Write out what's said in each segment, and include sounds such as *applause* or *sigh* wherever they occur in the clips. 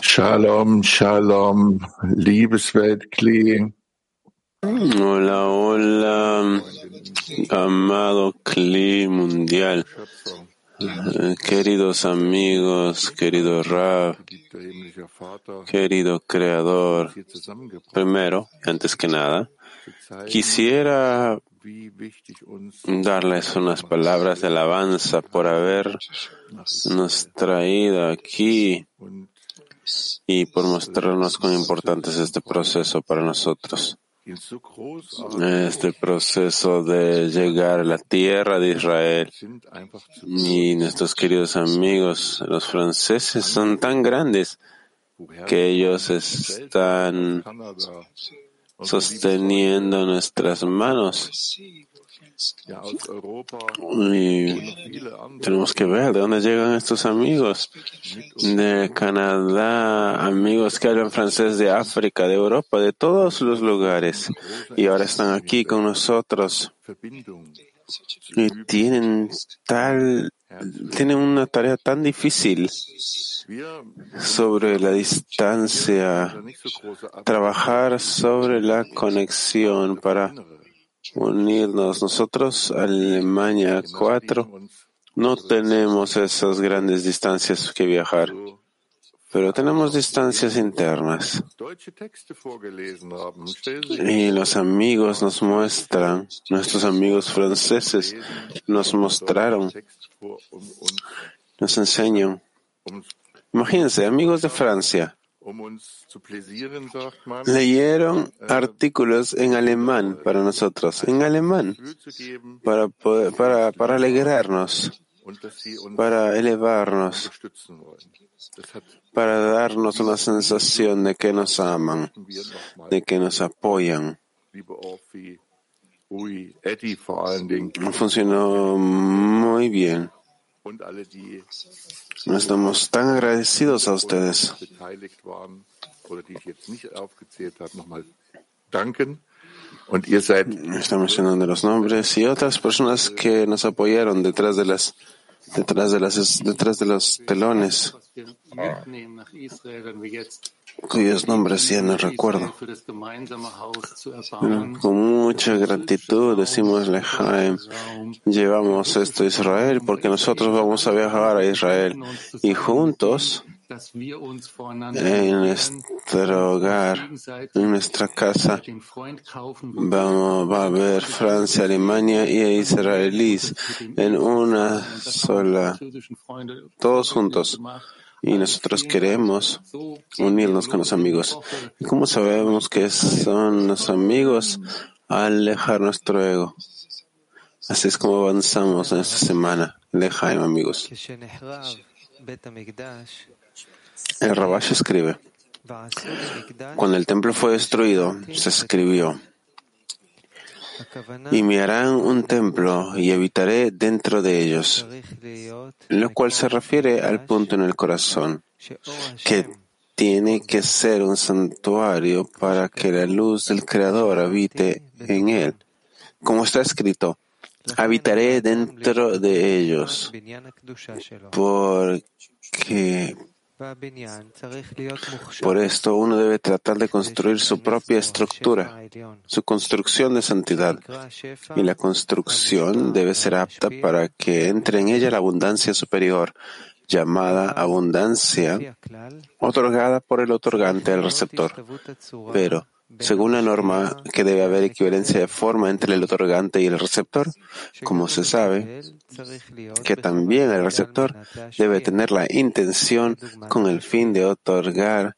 Shalom, Shalom, liebes Weltkli. Hola, hola, amado Kli mundial, queridos amigos, querido Rab, querido Creador. Primero, antes que nada, quisiera darles unas palabras de alabanza por habernos traído aquí y por mostrarnos cuán importante es este proceso para nosotros. Este proceso de llegar a la tierra de Israel y nuestros queridos amigos, los franceses, son tan grandes que ellos están sosteniendo nuestras manos. Y tenemos que ver de dónde llegan estos amigos. De Canadá, amigos que hablan francés de África, de Europa, de todos los lugares. Y ahora están aquí con nosotros. Y tienen tal, tienen una tarea tan difícil sobre la distancia, trabajar sobre la conexión para unirnos. Nosotros, Alemania 4, no tenemos esas grandes distancias que viajar, pero tenemos distancias internas. Y los amigos nos muestran, nuestros amigos franceses nos mostraron, nos enseñan. Imagínense, amigos de Francia, leyeron artículos en alemán para nosotros, en alemán, para, poder- para, para alegrarnos, para elevarnos, para darnos una sensación de que nos aman, de que nos apoyan. Funcionó muy bien. Estamos tan agradecidos a ustedes. Está mencionando los nombres y otras personas que nos apoyaron detrás de las detrás de las detrás de los telones cuyos nombres ya no recuerdo. Con mucha gratitud decimos Lejaim, llevamos esto a Israel porque nosotros vamos a viajar a Israel y juntos en nuestro hogar, en nuestra casa, vamos, va a haber Francia, Alemania y israelíes en una sola, todos juntos. Y nosotros queremos unirnos con los amigos. ¿Y cómo sabemos que son los amigos? Al dejar nuestro ego. Así es como avanzamos en esta semana. Lejaim, amigos. El Rabash escribe, cuando el templo fue destruido, se escribió, y me harán un templo y habitaré dentro de ellos, lo cual se refiere al punto en el corazón, que tiene que ser un santuario para que la luz del Creador habite en él. Como está escrito, habitaré dentro de ellos, porque por esto uno debe tratar de construir su propia estructura, su construcción de santidad. Y la construcción debe ser apta para que entre en ella la abundancia superior, llamada abundancia, otorgada por el otorgante al receptor. Pero, según la norma que debe haber equivalencia de forma entre el otorgante y el receptor, como se sabe que también el receptor debe tener la intención con el fin de otorgar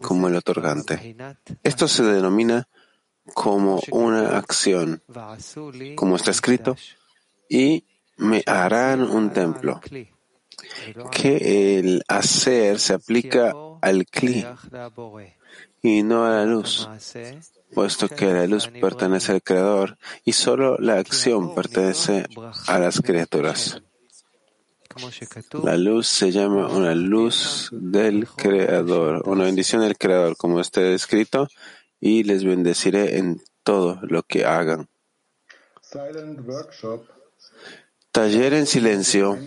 como el otorgante. Esto se denomina como una acción, como está escrito, y me harán un templo, que el hacer se aplica al cli y no a la luz, puesto que la luz pertenece al Creador y solo la acción pertenece a las criaturas. La luz se llama una luz del Creador, una bendición del Creador, como está escrito, y les bendeciré en todo lo que hagan. Taller en silencio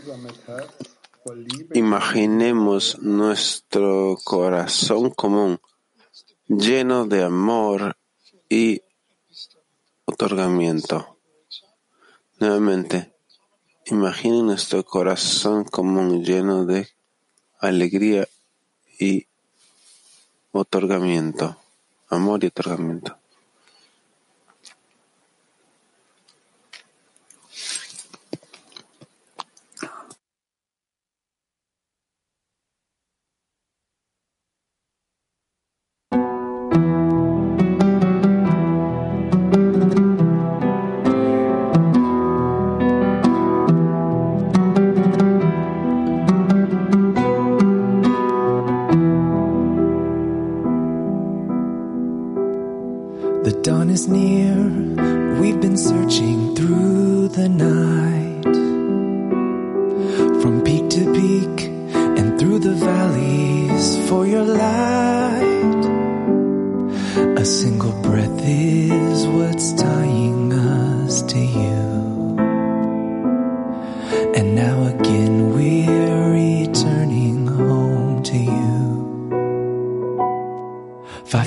Imaginemos nuestro corazón común lleno de amor y otorgamiento. Nuevamente, imaginen nuestro corazón común lleno de alegría y otorgamiento, amor y otorgamiento.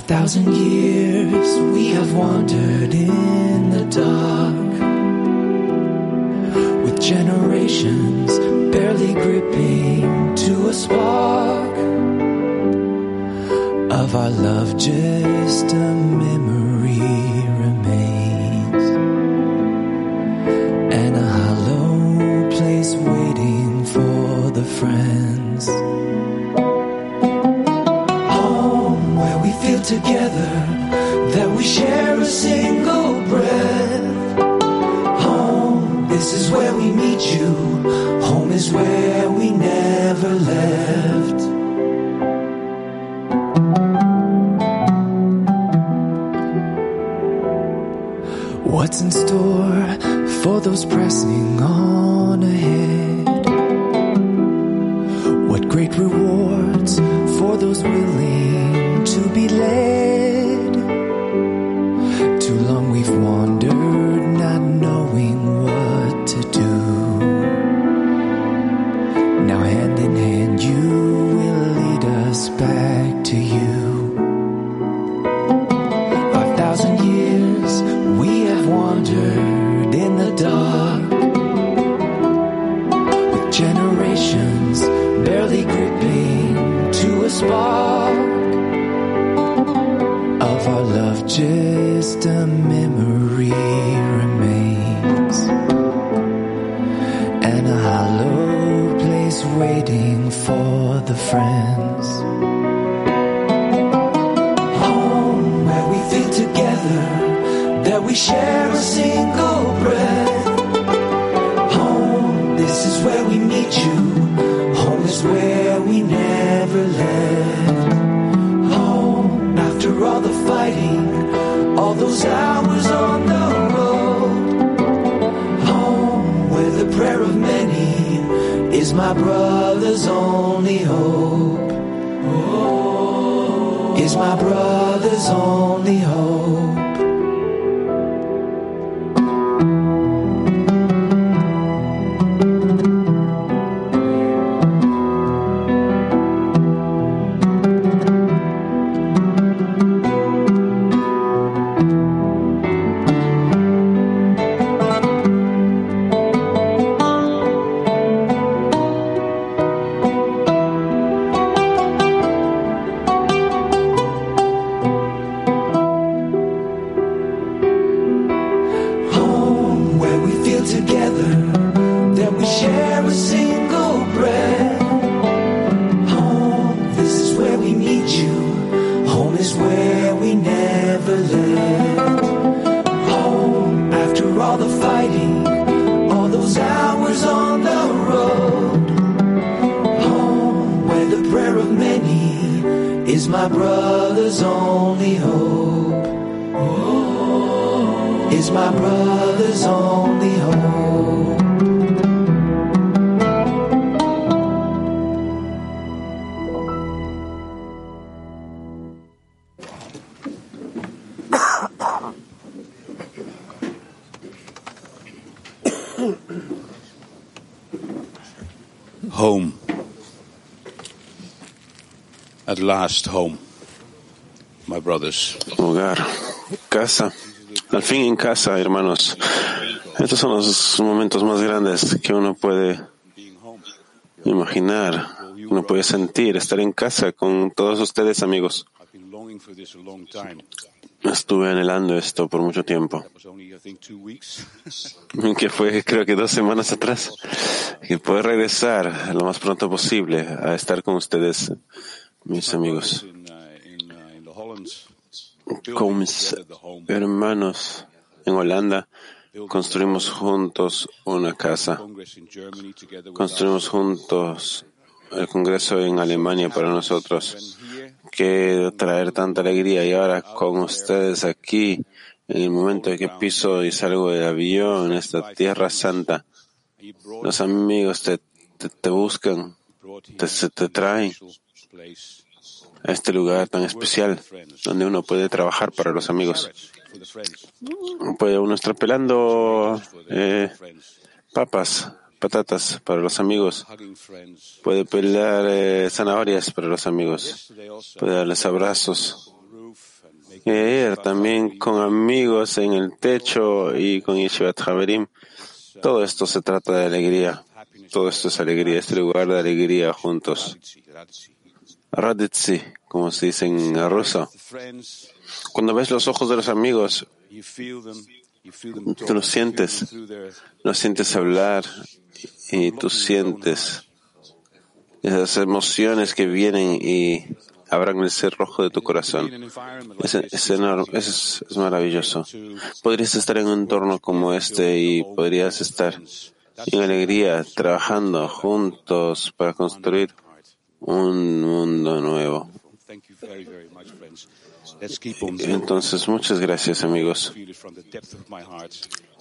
thousand years we have wandered in the dark with generations barely gripping to a spark of our love just a memory. together that we share a single breath. Home, this is where we meet you. Home is where we never left. What's in store for those pressing on ahead? What great rewards for those willing? dead. Too long we've wandered, not knowing what to do. Now, hand in hand, you will lead us back to you. we share a single breath. Home, this is where we meet you. Home is where we never left. Home, after all the fighting, all those hours on the road. Home, where the prayer of many is my brother's only hope. Is my brother's only hope. is my brother's only hope. Is my brother's only hope. *coughs* Home. At last, home, my brothers. Hogar, casa. Al fin en casa, hermanos. Estos son los momentos más grandes que uno puede imaginar, uno puede sentir, estar en casa con todos ustedes, amigos. Estuve anhelando esto por mucho tiempo, *laughs* que fue creo que dos semanas atrás, y poder regresar lo más pronto posible a estar con ustedes, mis amigos, uh, uh, con mis hermanos en Holanda. Construimos juntos una casa, construimos juntos el Congreso en Alemania para nosotros. que traer tanta alegría. Y ahora con ustedes aquí, en el momento en que piso y salgo del avión en esta tierra santa, los amigos te, te, te buscan, te, te traen este lugar tan especial donde uno puede trabajar para los amigos. Puede uno estar pelando eh, papas, patatas para los amigos. Puede pelar eh, zanahorias para los amigos. Puede darles abrazos. ayer también con amigos en el techo y con Yeshivat Haverim. Todo esto se trata de alegría. Todo esto es alegría, este lugar de alegría juntos. Raditsi, como se dice en ruso. Cuando ves los ojos de los amigos, tú los sientes, los sientes hablar y tú sientes esas emociones que vienen y abran el cerrojo de tu corazón. Es, es, es maravilloso. Podrías estar en un entorno como este y podrías estar en alegría trabajando juntos para construir un mundo nuevo. Thank you very, very much, friends. Let's keep on Entonces, muchas gracias amigos.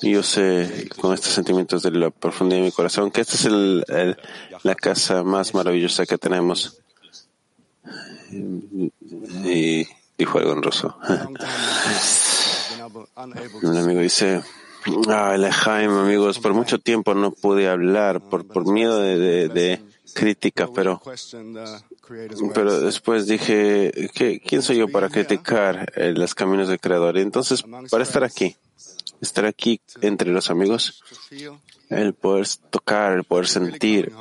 yo sé con estos sentimientos de la profundidad de mi corazón que esta es el- el- la casa más maravillosa que tenemos. Y dijo algo en ruso. *laughs* Un amigo dice, ah, Lejaim, amigos, por mucho tiempo no pude hablar por, por miedo de, de- de crítica, pero, pero después dije, ¿qué, ¿quién soy yo para criticar eh, los caminos del Creador? Entonces, para estar aquí, estar aquí entre los amigos, el poder tocar, el poder sentir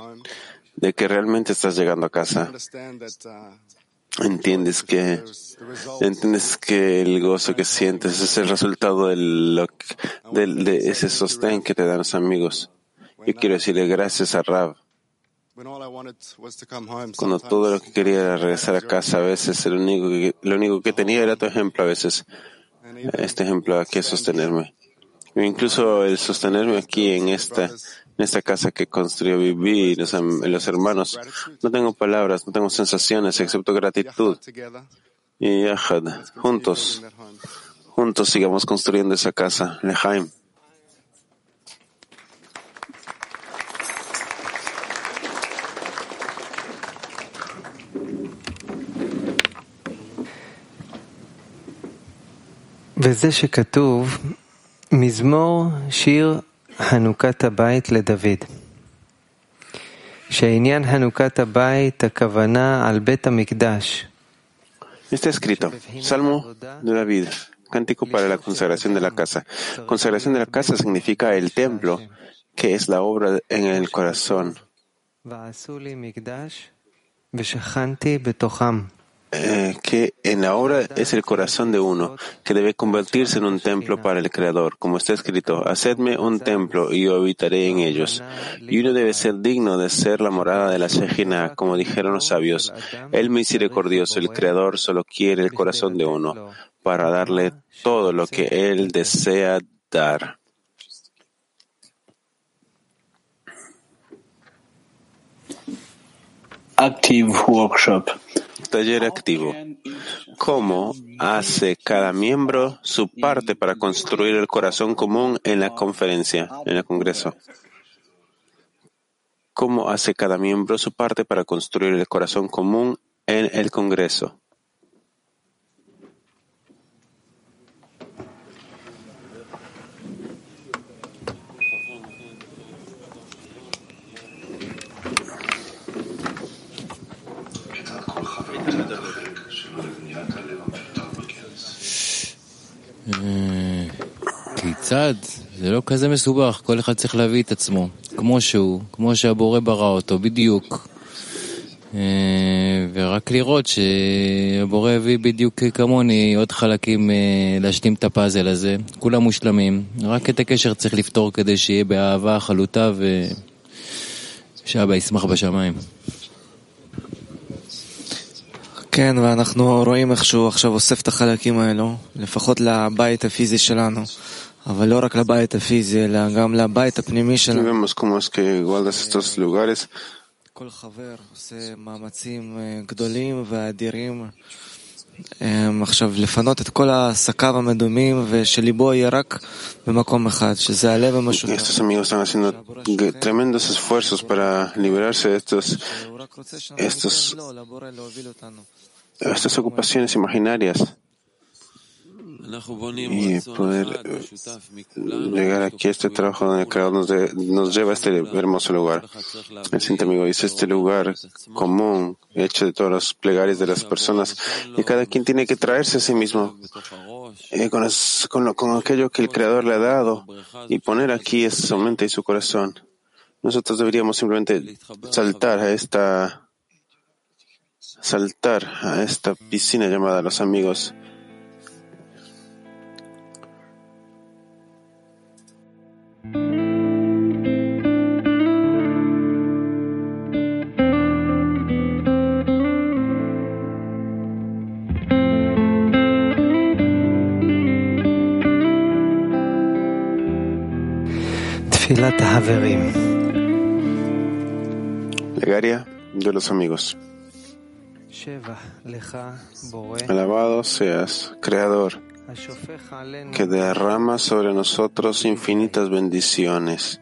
de que realmente estás llegando a casa. Entiendes que, entiendes que el gozo que sientes es el resultado del, lo del- de ese sostén que te dan los amigos. Yo quiero decirle gracias a Rab. Cuando todo lo que quería era regresar a casa, a veces lo único que, lo único que tenía era tu ejemplo, a veces. Este ejemplo aquí es sostenerme. Incluso el sostenerme aquí en esta, en esta casa que construyó Vivi y los, am- los hermanos. No tengo palabras, no tengo sensaciones excepto gratitud. Y Yahad, juntos, juntos sigamos construyendo esa casa. Lejaim. וזה שכתוב מזמור שיר Hanukat Bait le David. Está escrito, Salmo de David, cántico para la consagración de la casa. Consagración de la casa significa el templo, que es la obra en el corazón. Eh, que en la obra es el corazón de uno, que debe convertirse en un templo para el Creador, como está escrito, hacedme un templo y yo habitaré en ellos. Y uno debe ser digno de ser la morada de la Shejina, como dijeron los sabios. El misericordioso, el Creador, solo quiere el corazón de uno para darle todo lo que él desea dar. Active Workshop. Taller activo. ¿Cómo hace cada miembro su parte para construir el corazón común en la conferencia, en el Congreso? ¿Cómo hace cada miembro su parte para construir el corazón común en el Congreso? כיצד? זה לא כזה מסובך, כל אחד צריך להביא את עצמו, כמו שהוא, כמו שהבורא ברא אותו, בדיוק. אה, ורק לראות שהבורא הביא בדיוק כמוני עוד חלקים אה, להשלים את הפאזל הזה, כולם מושלמים, רק את הקשר צריך לפתור כדי שיהיה באהבה חלוטה ושאבא ישמח בשמיים. כן, ואנחנו רואים איך שהוא עכשיו אוסף את החלקים האלו, לפחות לבית הפיזי שלנו, אבל לא רק לבית הפיזי, אלא גם לבית הפנימי Y שלנו. vemos cómo es que guardas estos lugares. כל חבר עושה מאמצים אה, גדולים ואדירים אה, עכשיו לפנות את כל עסקיו המדומים ושליבו יהיה רק במקום אחד, שזה הלב Y המשותף. estos amigos están haciendo g- tremendos esfuerzos para liberarse de estos, הוא רק רוצה שאנחנו estos- ניתן לו, לבורא להוביל אותנו. estas ocupaciones imaginarias אנחנו בונים y poder eh, llegar aquí a este trabajo donde el Creador nos, nos lleva a este hermoso lugar. El Santo Amigo dice, este lugar común, hecho de todos los plegarias de las personas, y cada quien tiene que traerse a sí mismo eh, con, con, con aquello que el Creador le ha dado y poner aquí su mente y su corazón. Nosotros deberíamos simplemente saltar a esta saltar a esta piscina llamada los amigos Plegaria de los amigos. Alabado seas, Creador, que derrama sobre nosotros infinitas bendiciones.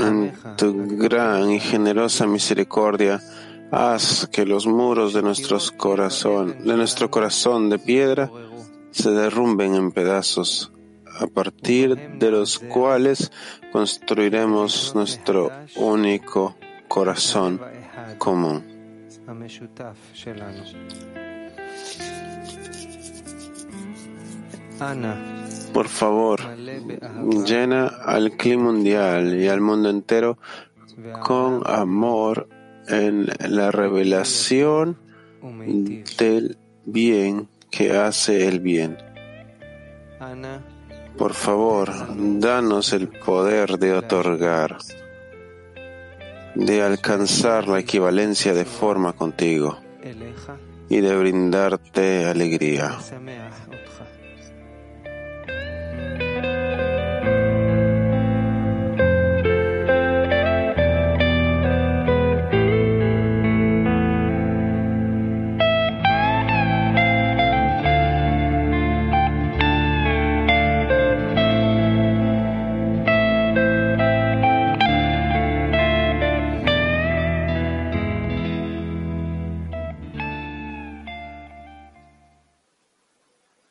En tu gran y generosa misericordia, haz que los muros de nuestros corazón, de nuestro corazón de piedra, se derrumben en pedazos a partir de los cuales construiremos nuestro único corazón común. Por favor, llena al clima mundial y al mundo entero con amor en la revelación del bien que hace el bien. Ana por favor, danos el poder de otorgar, de alcanzar la equivalencia de forma contigo y de brindarte alegría.